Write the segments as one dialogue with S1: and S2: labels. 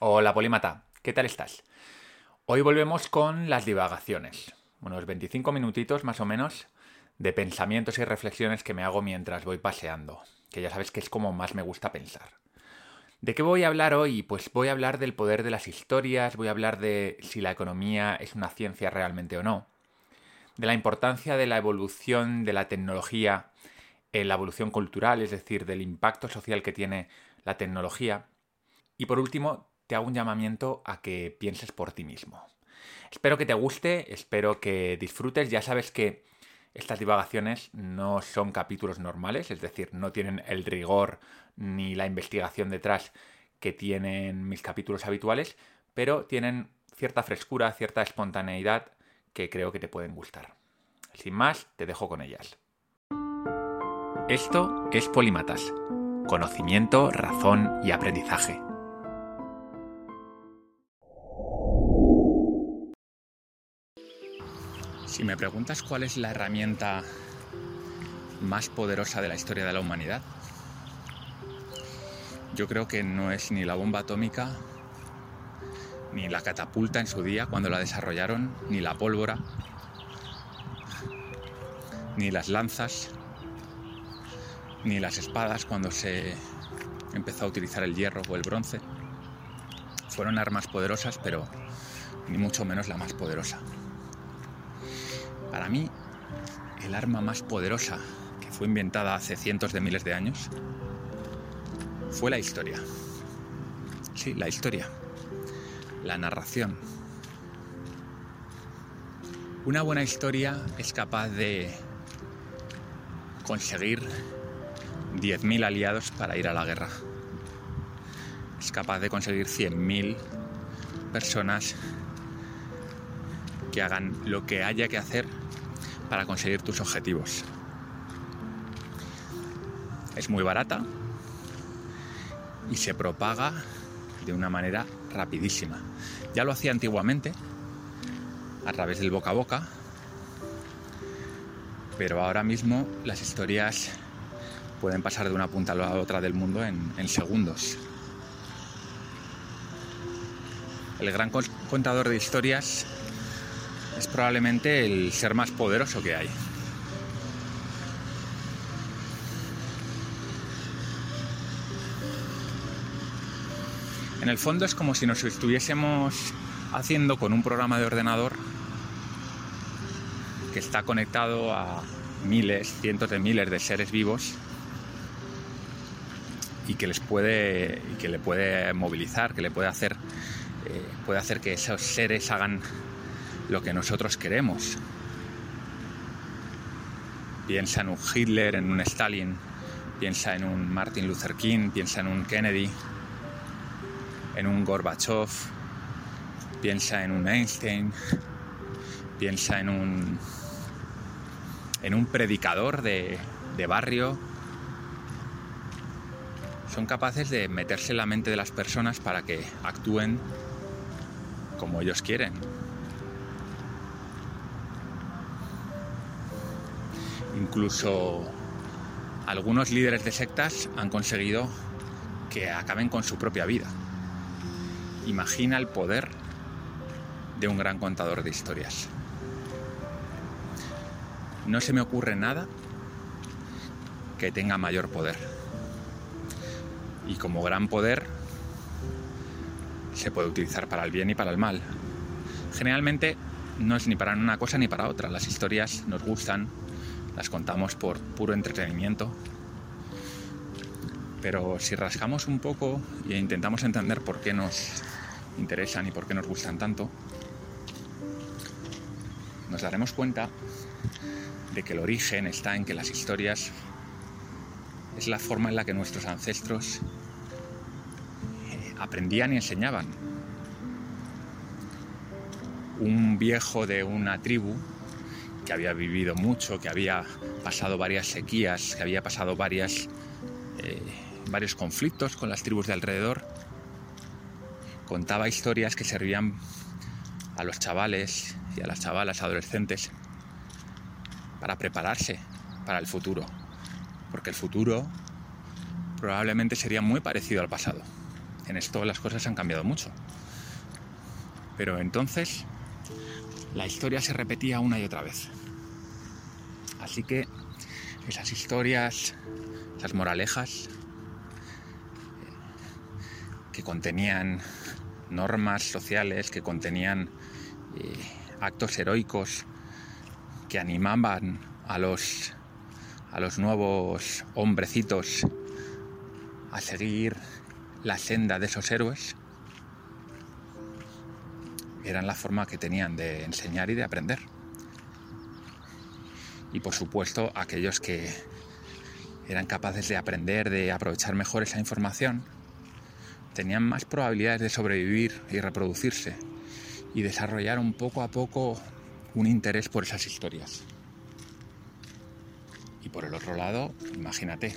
S1: Hola Polímata, ¿qué tal estás? Hoy volvemos con las divagaciones, unos 25 minutitos más o menos de pensamientos y reflexiones que me hago mientras voy paseando, que ya sabes que es como más me gusta pensar. ¿De qué voy a hablar hoy? Pues voy a hablar del poder de las historias, voy a hablar de si la economía es una ciencia realmente o no, de la importancia de la evolución de la tecnología en la evolución cultural, es decir, del impacto social que tiene la tecnología. Y por último, te hago un llamamiento a que pienses por ti mismo. Espero que te guste, espero que disfrutes, ya sabes que estas divagaciones no son capítulos normales, es decir, no tienen el rigor ni la investigación detrás que tienen mis capítulos habituales, pero tienen cierta frescura, cierta espontaneidad que creo que te pueden gustar. Sin más, te dejo con ellas. Esto es Polímatas. Conocimiento, razón y aprendizaje. Si me preguntas cuál es la herramienta más poderosa de la historia de la humanidad, yo creo que no es ni la bomba atómica, ni la catapulta en su día cuando la desarrollaron, ni la pólvora, ni las lanzas, ni las espadas cuando se empezó a utilizar el hierro o el bronce. Fueron armas poderosas, pero ni mucho menos la más poderosa. Para mí, el arma más poderosa que fue inventada hace cientos de miles de años fue la historia. Sí, la historia. La narración. Una buena historia es capaz de conseguir 10.000 aliados para ir a la guerra. Es capaz de conseguir 100.000 personas que hagan lo que haya que hacer para conseguir tus objetivos. Es muy barata y se propaga de una manera rapidísima. Ya lo hacía antiguamente a través del boca a boca, pero ahora mismo las historias pueden pasar de una punta a la otra del mundo en, en segundos. El gran contador de historias es probablemente el ser más poderoso que hay. En el fondo es como si nos estuviésemos haciendo con un programa de ordenador que está conectado a miles, cientos de miles de seres vivos y que les puede que le puede movilizar, que le puede hacer eh, puede hacer que esos seres hagan lo que nosotros queremos. Piensa en un Hitler, en un Stalin, piensa en un Martin Luther King, piensa en un Kennedy, en un Gorbachev, piensa en un Einstein, piensa en un en un predicador de, de barrio. Son capaces de meterse en la mente de las personas para que actúen como ellos quieren. Incluso algunos líderes de sectas han conseguido que acaben con su propia vida. Imagina el poder de un gran contador de historias. No se me ocurre nada que tenga mayor poder. Y como gran poder se puede utilizar para el bien y para el mal. Generalmente no es ni para una cosa ni para otra. Las historias nos gustan, las contamos por puro entretenimiento. Pero si rascamos un poco e intentamos entender por qué nos interesan y por qué nos gustan tanto, nos daremos cuenta de que el origen está en que las historias es la forma en la que nuestros ancestros eh, aprendían y enseñaban. Un viejo de una tribu que había vivido mucho, que había pasado varias sequías, que había pasado varias, eh, varios conflictos con las tribus de alrededor. Contaba historias que servían a los chavales y a las chavalas adolescentes para prepararse para el futuro, porque el futuro probablemente sería muy parecido al pasado. en esto las cosas han cambiado mucho. Pero entonces la historia se repetía una y otra vez. Así que esas historias, esas moralejas que contenían normas sociales, que contenían eh, actos heroicos, que animaban a los, a los nuevos hombrecitos a seguir la senda de esos héroes, eran la forma que tenían de enseñar y de aprender. Y por supuesto, aquellos que eran capaces de aprender, de aprovechar mejor esa información, tenían más probabilidades de sobrevivir y reproducirse y desarrollar un poco a poco un interés por esas historias. Y por el otro lado, imagínate,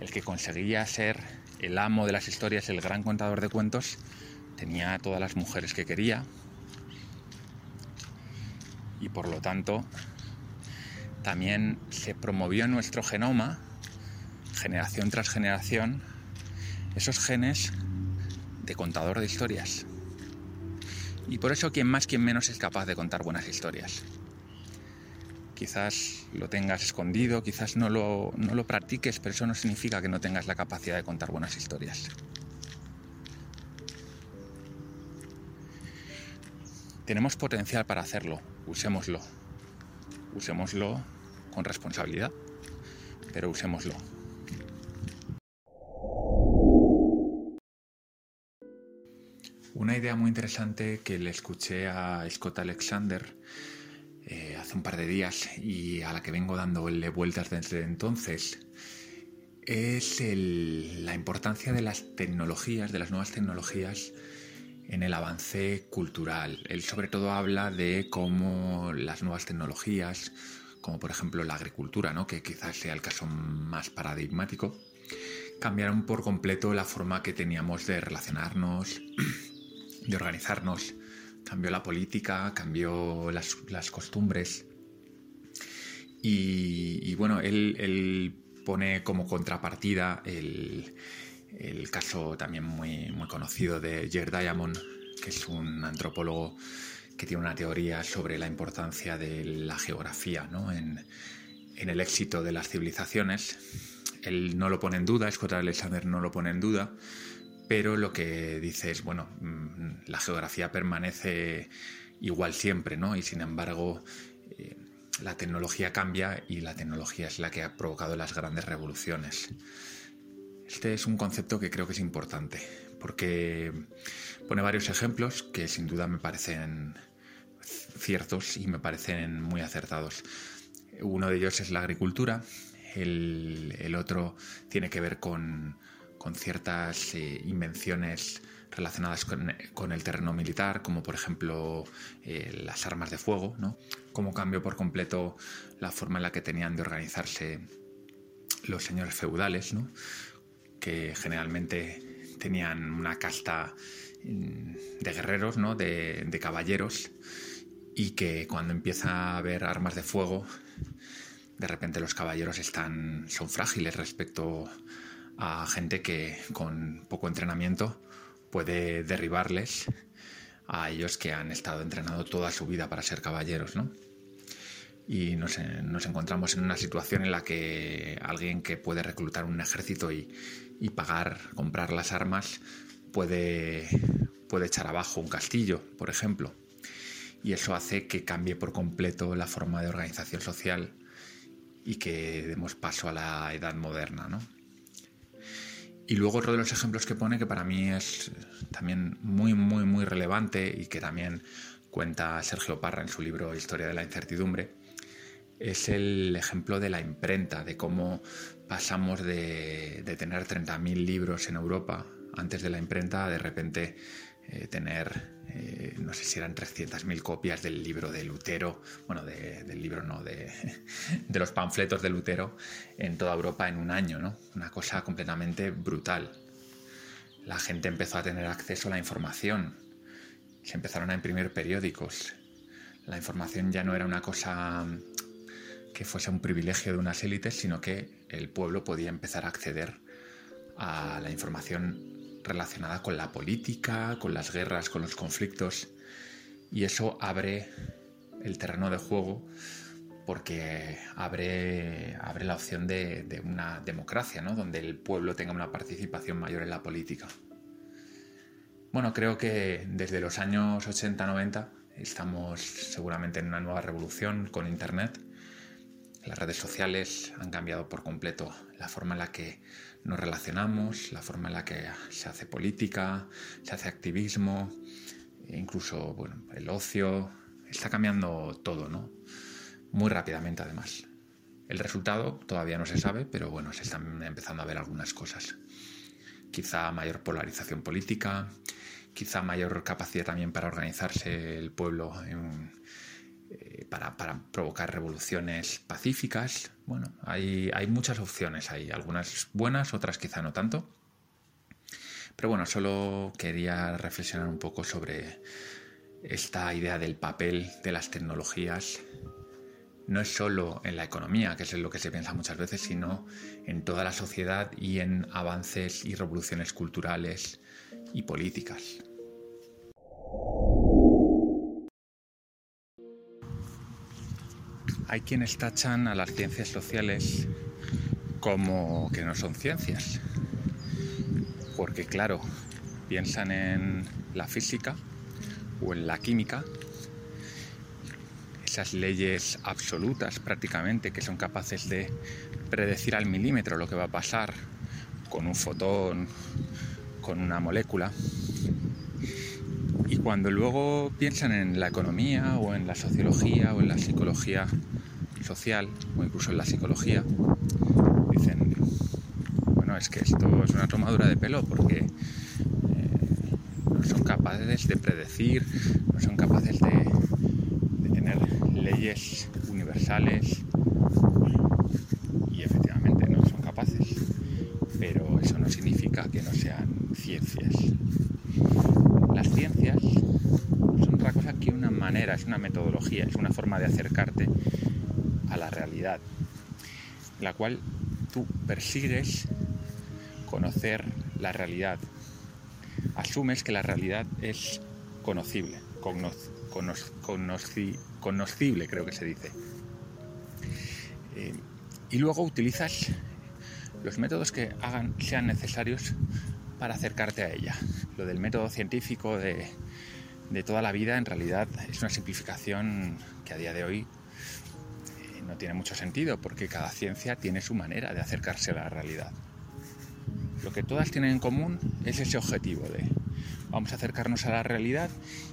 S1: el que conseguía ser el amo de las historias, el gran contador de cuentos, tenía todas las mujeres que quería y por lo tanto también se promovió en nuestro genoma, generación tras generación, esos genes de contador de historias. Y por eso quien más, quien menos es capaz de contar buenas historias. Quizás lo tengas escondido, quizás no lo, no lo practiques, pero eso no significa que no tengas la capacidad de contar buenas historias. Tenemos potencial para hacerlo, usémoslo. Usémoslo con responsabilidad, pero usémoslo. Una idea muy interesante que le escuché a Scott Alexander eh, hace un par de días y a la que vengo dándole vueltas desde entonces es la importancia de las tecnologías, de las nuevas tecnologías en el avance cultural. Él sobre todo habla de cómo las nuevas tecnologías, como por ejemplo la agricultura, ¿no? que quizás sea el caso más paradigmático, cambiaron por completo la forma que teníamos de relacionarnos, de organizarnos, cambió la política, cambió las, costumbres. Y, bueno, él, pone como contrapartida el, caso también muy, muy conocido de Jared Diamond, que es un antropólogo que tiene una teoría sobre la importancia de la geografía en, en el éxito de las civilizaciones. Él no lo pone en duda, Scott Alexander no lo pone en duda, pero lo que dice es, bueno, mm, la geografía permanece igual siempre, ¿no? Y sin embargo, eh, la tecnología cambia y la tecnología es la que ha provocado las grandes revoluciones. Este es un concepto que creo que es importante, porque pone varios ejemplos que sin duda me parecen ciertos y me parecen muy acertados. Uno de ellos es la agricultura, el otro tiene que ver con, con ciertas eh, invenciones relacionadas con, el terreno militar, como por ejemplo eh, las armas de fuego, ¿no? Cómo cambió por completo la forma en la que tenían de organizarse los señores feudales, ¿no? Que generalmente tenían una casta mm, de guerreros, ¿no? de, caballeros, y que cuando empieza a haber armas de fuego, de repente los caballeros están, son frágiles respecto a gente que con poco entrenamiento puede derribarles a ellos que han estado entrenando toda su vida para ser caballeros, ¿no? Y nos, encontramos en una situación en la que alguien que puede reclutar un ejército y, pagar, comprar las armas, puede, puede echar abajo un castillo, por ejemplo. Y eso hace que cambie por completo la forma de organización social y que demos paso a la edad moderna, ¿no? Y luego otro de los ejemplos que pone, que para mí es también muy, muy, muy relevante y que también cuenta Sergio Parra en su libro Historia de la Incertidumbre, es el ejemplo de la imprenta, de cómo pasamos de, de tener 30.000 libros en Europa antes de la imprenta a de repente eh, tener, eh, no sé si eran 300.000 copias del libro de Lutero, bueno, del libro no, de, de, los panfletos de Lutero en toda Europa en un año, ¿no? Una cosa completamente brutal. La gente empezó a tener acceso a la información, se empezaron a imprimir periódicos. La información ya no era una cosa que fuese un privilegio de unas élites, sino que el pueblo podía empezar a acceder a la información relacionada con la política, con las guerras, con los conflictos. Y eso abre el terreno de juego porque abre, abre la opción de, una democracia, ¿no? donde el pueblo tenga una participación mayor en la política. Bueno, creo que desde los años 80-90 estamos seguramente en una nueva revolución con Internet. Las redes sociales han cambiado por completo la forma en la que nos relacionamos, la forma en la que se hace política, se hace activismo, incluso bueno, el ocio. Está cambiando todo, ¿no? Muy rápidamente además. El resultado todavía no se sabe, pero bueno, se están empezando a ver algunas cosas. Quizá mayor polarización política, quizá mayor capacidad también para organizarse el pueblo eh, para, provocar revoluciones pacíficas. Bueno, hay, hay muchas opciones ahí, algunas buenas, otras quizá no tanto. Pero bueno, solo quería reflexionar un poco sobre esta idea del papel de las tecnologías no es solo en la economía, que es lo que se piensa muchas veces, sino en toda la sociedad y en avances y revoluciones culturales y políticas. Hay quienes tachan a las ciencias sociales como que no son ciencias, porque claro, piensan en la física o en la química, esas leyes absolutas prácticamente que son capaces de predecir al milímetro lo que va a pasar con un fotón, con una molécula. Y cuando luego piensan en la economía o en la sociología o en la psicología social o incluso en la psicología, dicen, bueno, es que esto es una tomadura de pelo porque eh, no son capaces de predecir, no son capaces de, de tener leyes universales y efectivamente no son capaces, pero eso no significa que no sean ciencias. Las ciencias son otra cosa que una manera, es una metodología, es una forma de acercarte la realidad, la cual tú persigues conocer la realidad. Asumes que la realidad es conocible, conocible creo que se dice. Eh, y luego utilizas los métodos que sean necesarios para acercarte a ella. Lo del método científico de, de toda la vida en realidad es una simplificación que a día de hoy no tiene mucho sentido porque cada ciencia tiene su manera de acercarse a la realidad. Lo que todas tienen en común es ese objetivo de vamos a acercarnos a la realidad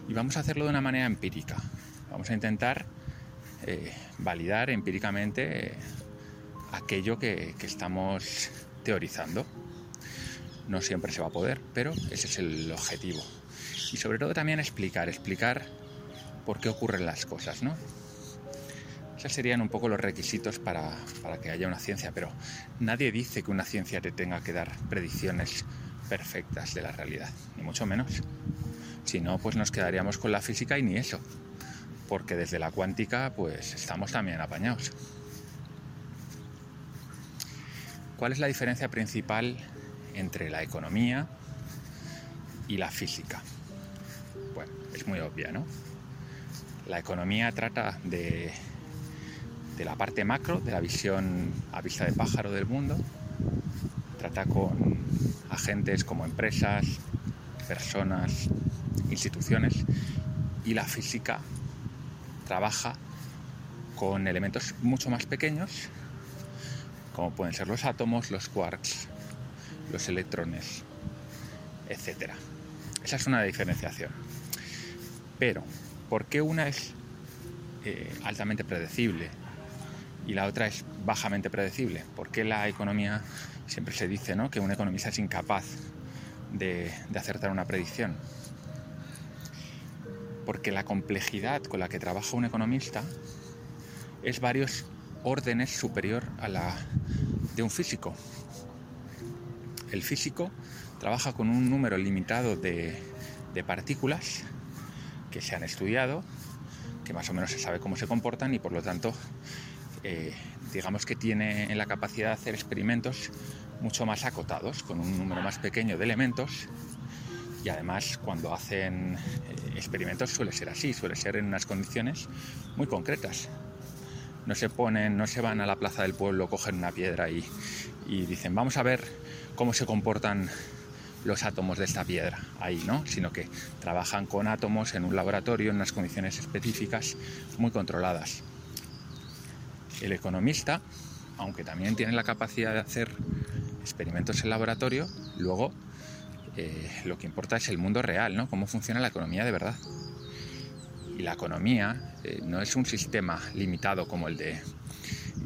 S1: y vamos a hacerlo de una manera empírica. Vamos a intentar eh, validar empíricamente aquello que, que estamos teorizando. No siempre se va a poder, pero ese es el objetivo. Y sobre todo también explicar, explicar por qué ocurren las cosas, ¿no? Esos serían un poco los requisitos para, que haya una ciencia, pero nadie dice que una ciencia te tenga que dar predicciones perfectas de la realidad, ni mucho menos. Si no, pues nos quedaríamos con la física y ni eso, porque desde la cuántica pues estamos también apañados. ¿Cuál es la diferencia principal entre la economía y la física? Bueno, es muy obvia, ¿no? La economía trata de de la parte macro, de la visión a vista de pájaro del mundo. Trata con agentes como empresas, personas, instituciones y la física trabaja con elementos mucho más pequeños como pueden ser los átomos, los quarks, los electrones, etc. Esa es una diferenciación. Pero, ¿por qué una es eh, altamente predecible y la otra es bajamente predecible. porque la economía siempre se dice ¿no? que un economista es incapaz de, acertar una predicción? Porque la complejidad con la que trabaja un economista es varios órdenes superior a la de un físico. El físico trabaja con un número limitado de, de partículas que se han estudiado, que más o menos se sabe cómo se comportan y por lo tanto eh, digamos que tiene la capacidad de hacer experimentos mucho más acotados, con un número más pequeño de elementos y además cuando hacen eh, experimentos suele ser así, suele ser en unas condiciones muy concretas. No se ponen, no se van a la plaza del pueblo, cogen una piedra y, y dicen vamos a ver cómo se comportan los átomos de esta piedra ahí, ¿no? Sino que trabajan con átomos en un laboratorio en unas condiciones específicas muy controladas. El economista, aunque también tiene la capacidad de hacer experimentos en laboratorio, luego eh, lo que importa es el mundo real, ¿no? Cómo funciona la economía de verdad. Y la economía eh, no es un sistema limitado como el de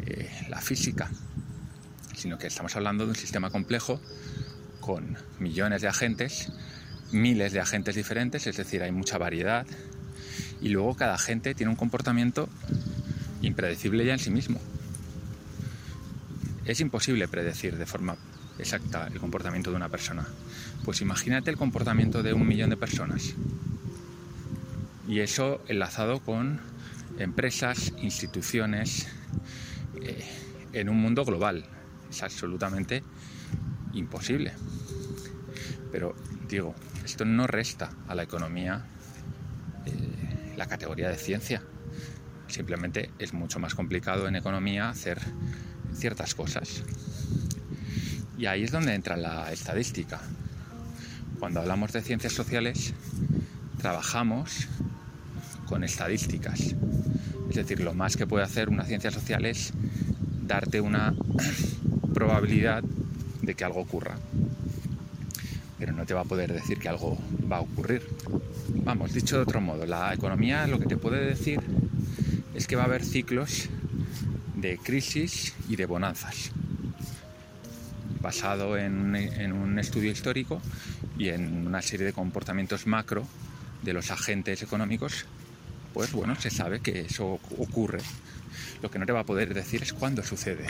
S1: eh, la física, sino que estamos hablando de un sistema complejo con millones de agentes, miles de agentes diferentes, es decir, hay mucha variedad. Y luego cada agente tiene un comportamiento impredecible ya en sí mismo. Es imposible predecir de forma exacta el comportamiento de una persona. Pues imagínate el comportamiento de un millón de personas. Y eso enlazado con empresas, instituciones, eh, en un mundo global. Es absolutamente imposible. Pero digo, esto no resta a la economía eh, la categoría de ciencia. Simplemente es mucho más complicado en economía hacer ciertas cosas. Y ahí es donde entra la estadística. Cuando hablamos de ciencias sociales, trabajamos con estadísticas. Es decir, lo más que puede hacer una ciencia social es darte una probabilidad de que algo ocurra. Pero no te va a poder decir que algo va a ocurrir. Vamos, dicho de otro modo, la economía lo que te puede decir es que va a haber ciclos de crisis y de bonanzas basado en, un estudio histórico y en una serie de comportamientos macro de los agentes económicos, pues bueno, se sabe que eso ocurre. Lo que no te va a poder decir es cuándo sucede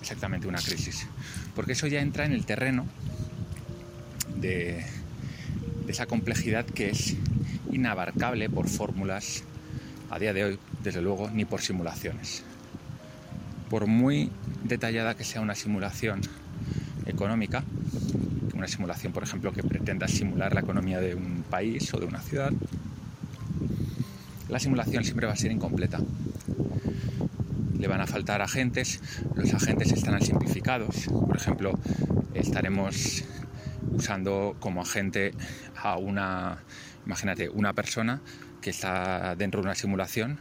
S1: exactamente una crisis, porque eso ya entra en el terreno de, de esa complejidad que es inabarcable por fórmulas a día de hoy, desde luego, ni por simulaciones. Por muy detallada que sea una simulación económica, una simulación, por ejemplo, que pretenda simular la economía de un país o de una ciudad, la simulación siempre va a ser incompleta. Le van a faltar agentes, los agentes estarán simplificados, por ejemplo, estaremos usando como agente a una, imagínate, una persona que está dentro de una simulación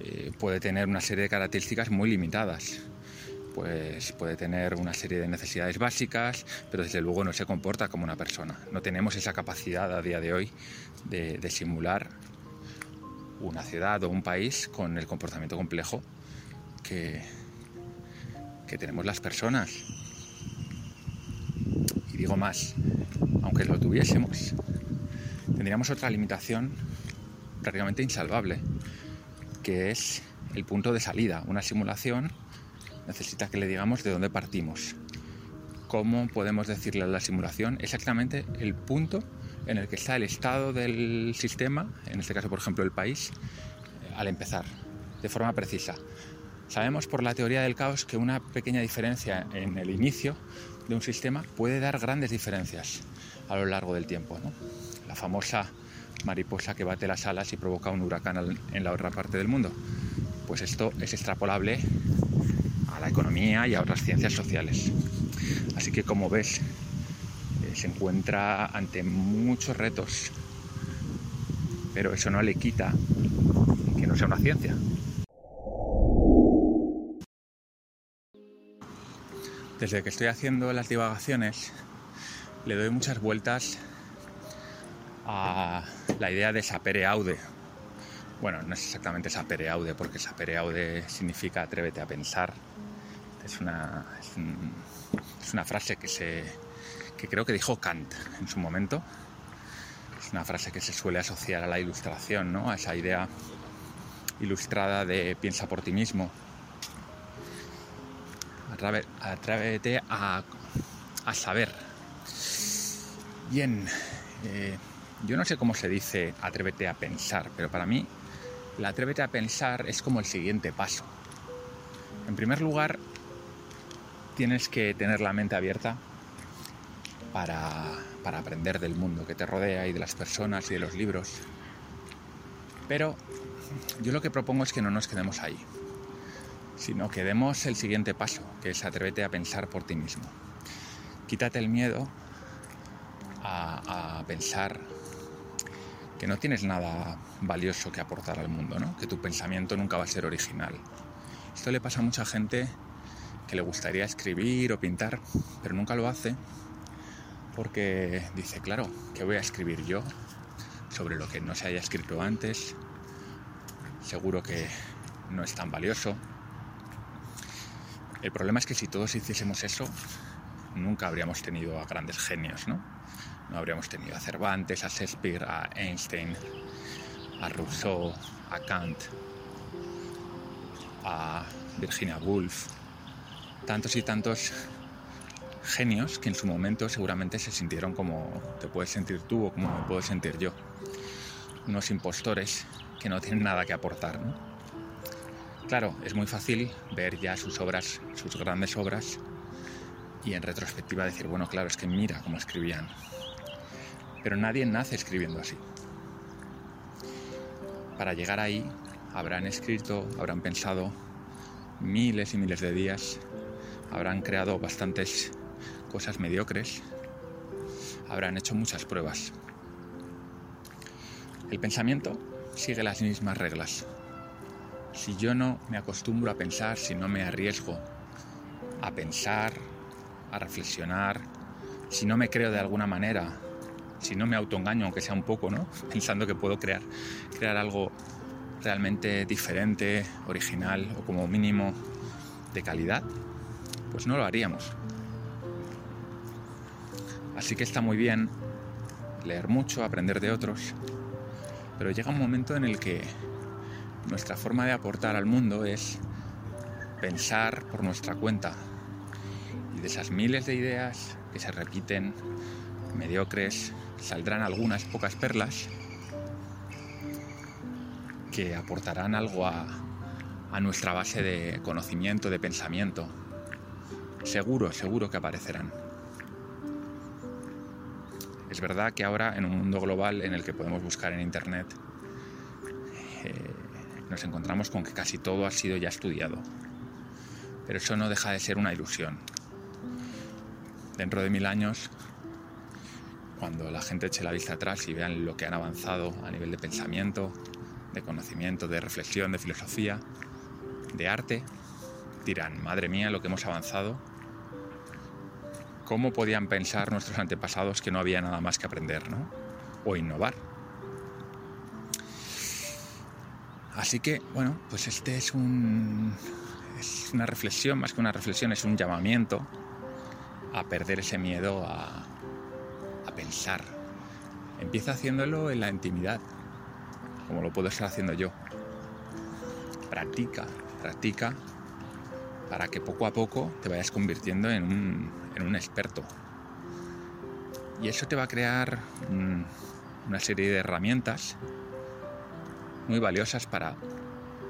S1: eh, puede tener una serie de características muy limitadas pues puede tener una serie de necesidades básicas, pero desde luego no se comporta como una persona. No tenemos esa capacidad a día de hoy de, simular una ciudad o un país con el comportamiento complejo que, que tenemos las personas. Y digo más, aunque lo tuviésemos, tendríamos otra limitación prácticamente insalvable, que es el punto de salida. Una simulación necesita que le digamos de dónde partimos. ¿Cómo podemos decirle a la simulación exactamente el punto en el que está el estado del sistema, en este caso por ejemplo el país, eh, al empezar, de forma precisa? Sabemos por la teoría del caos que una pequeña diferencia en el inicio de un sistema puede dar grandes diferencias a lo largo del tiempo. La famosa mariposa que bate las alas y provoca un huracán en la otra parte del mundo. Pues esto es extrapolable la economía y a otras ciencias sociales. Así que como ves, eh, se encuentra ante muchos retos, pero eso no le quita que no sea una ciencia. Desde que estoy haciendo las divagaciones, le doy muchas vueltas a la idea de sapere aude. Bueno, no es exactamente sapere aude, porque sapere aude significa atrévete a pensar, es una, es, una frase que, se, que creo que dijo Kant en su momento. Es una frase que se suele asociar a la ilustración, ¿no? a esa idea ilustrada de piensa por ti mismo. Atrévete a, a saber. Bien, eh, yo no sé cómo se dice atrévete a pensar, pero para mí el atrévete a pensar es como el siguiente paso. En primer lugar, tienes que tener la mente abierta para, para aprender del mundo que te rodea y de las personas y de los libros. Pero yo lo que propongo es que no nos quedemos ahí, sino que demos el siguiente paso, que es atrévete a pensar por ti mismo. Quítate el miedo a, pensar que no tienes nada valioso que aportar al mundo, ¿no? que tu pensamiento nunca va a ser original. Esto le pasa a mucha gente que le gustaría escribir o pintar, pero nunca lo hace porque dice, claro, ¿qué voy a escribir yo sobre lo que no se haya escrito antes? Seguro que no es tan valioso. El problema es que si todos hiciésemos eso, nunca habríamos tenido a grandes genios, ¿no? No habríamos tenido a Cervantes, a Shakespeare, a Einstein, a Rousseau, a Kant, a Virginia Woolf, tantos y tantos genios que en su momento seguramente se sintieron como te puedes sentir tú o como me puedo sentir yo. Unos impostores que no tienen nada que aportar. Claro, es muy fácil ver ya sus obras, sus grandes obras, y en retrospectiva decir, bueno, claro, es que mira cómo escribían. Pero nadie nace escribiendo así. Para llegar ahí, habrán escrito, habrán pensado miles y miles de días, habrán creado bastantes cosas mediocres, habrán hecho muchas pruebas. El pensamiento sigue las mismas reglas. Si yo no me acostumbro a pensar, si no me arriesgo a pensar, a reflexionar, si no me creo de alguna manera, si no me autoengaño, aunque sea un poco, ¿no? Pensando que puedo crear, crear algo realmente diferente, original o como mínimo de calidad, pues no lo haríamos. Así que está muy bien leer mucho, aprender de otros, pero llega un momento en el que nuestra forma de aportar al mundo es pensar por nuestra cuenta. Y de esas miles de ideas que se repiten, mediocres, saldrán algunas pocas perlas que aportarán algo a, nuestra base de conocimiento, de pensamiento. Seguro, seguro que aparecerán. Es verdad que ahora en un mundo global en el que podemos buscar en Internet, eh, nos encontramos con que casi todo ha sido ya estudiado. Pero eso no deja de ser una ilusión. Dentro de mil años, cuando la gente eche la vista atrás y vean lo que han avanzado a nivel de pensamiento, de conocimiento, de reflexión, de filosofía, de arte, dirán, madre mía, lo que hemos avanzado ¿Cómo podían pensar nuestros antepasados que no había nada más que aprender ¿no? o innovar? Así que, bueno, pues este es, un, es una reflexión, más que una reflexión, es un llamamiento a perder ese miedo a, pensar. Empieza haciéndolo en la intimidad, como lo puedo estar haciendo yo. Practica, practica para que poco a poco te vayas convirtiendo en un, en un experto. Y eso te va a crear una serie de herramientas muy valiosas para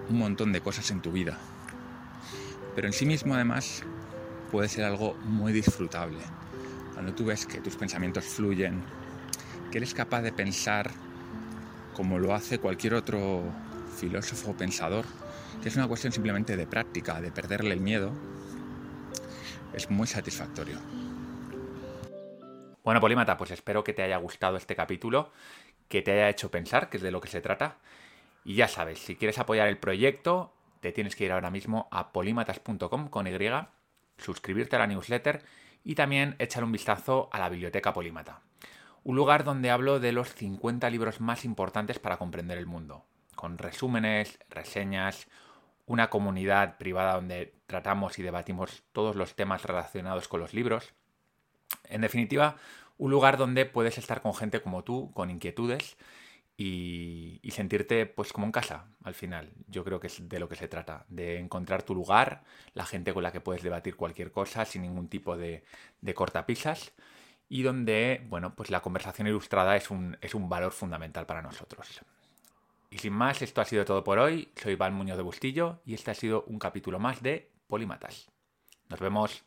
S1: un montón de cosas en tu vida. Pero en sí mismo además puede ser algo muy disfrutable. Cuando tú ves que tus pensamientos fluyen, que eres capaz de pensar como lo hace cualquier otro filósofo o pensador, que es una cuestión simplemente de práctica, de perderle el miedo es muy satisfactorio. Bueno, Polímata, pues espero que te haya gustado este capítulo, que te haya hecho pensar, que es de lo que se trata. Y ya sabes, si quieres apoyar el proyecto, te tienes que ir ahora mismo a polímatas.com con Y, suscribirte a la newsletter y también echar un vistazo a la biblioteca Polímata. Un lugar donde hablo de los 50 libros más importantes para comprender el mundo, con resúmenes, reseñas, una comunidad privada donde tratamos y debatimos todos los temas relacionados con los libros. En definitiva, un lugar donde puedes estar con gente como tú, con inquietudes y, sentirte pues como en casa al final. Yo creo que es de lo que se trata, de encontrar tu lugar, la gente con la que puedes debatir cualquier cosa sin ningún tipo de, de cortapisas y donde, bueno, pues la conversación ilustrada es un, es un valor fundamental para nosotros. Y sin más, esto ha sido todo por hoy. Soy Iván Muñoz de Bustillo y este ha sido un capítulo más de Polímatas. Nos vemos.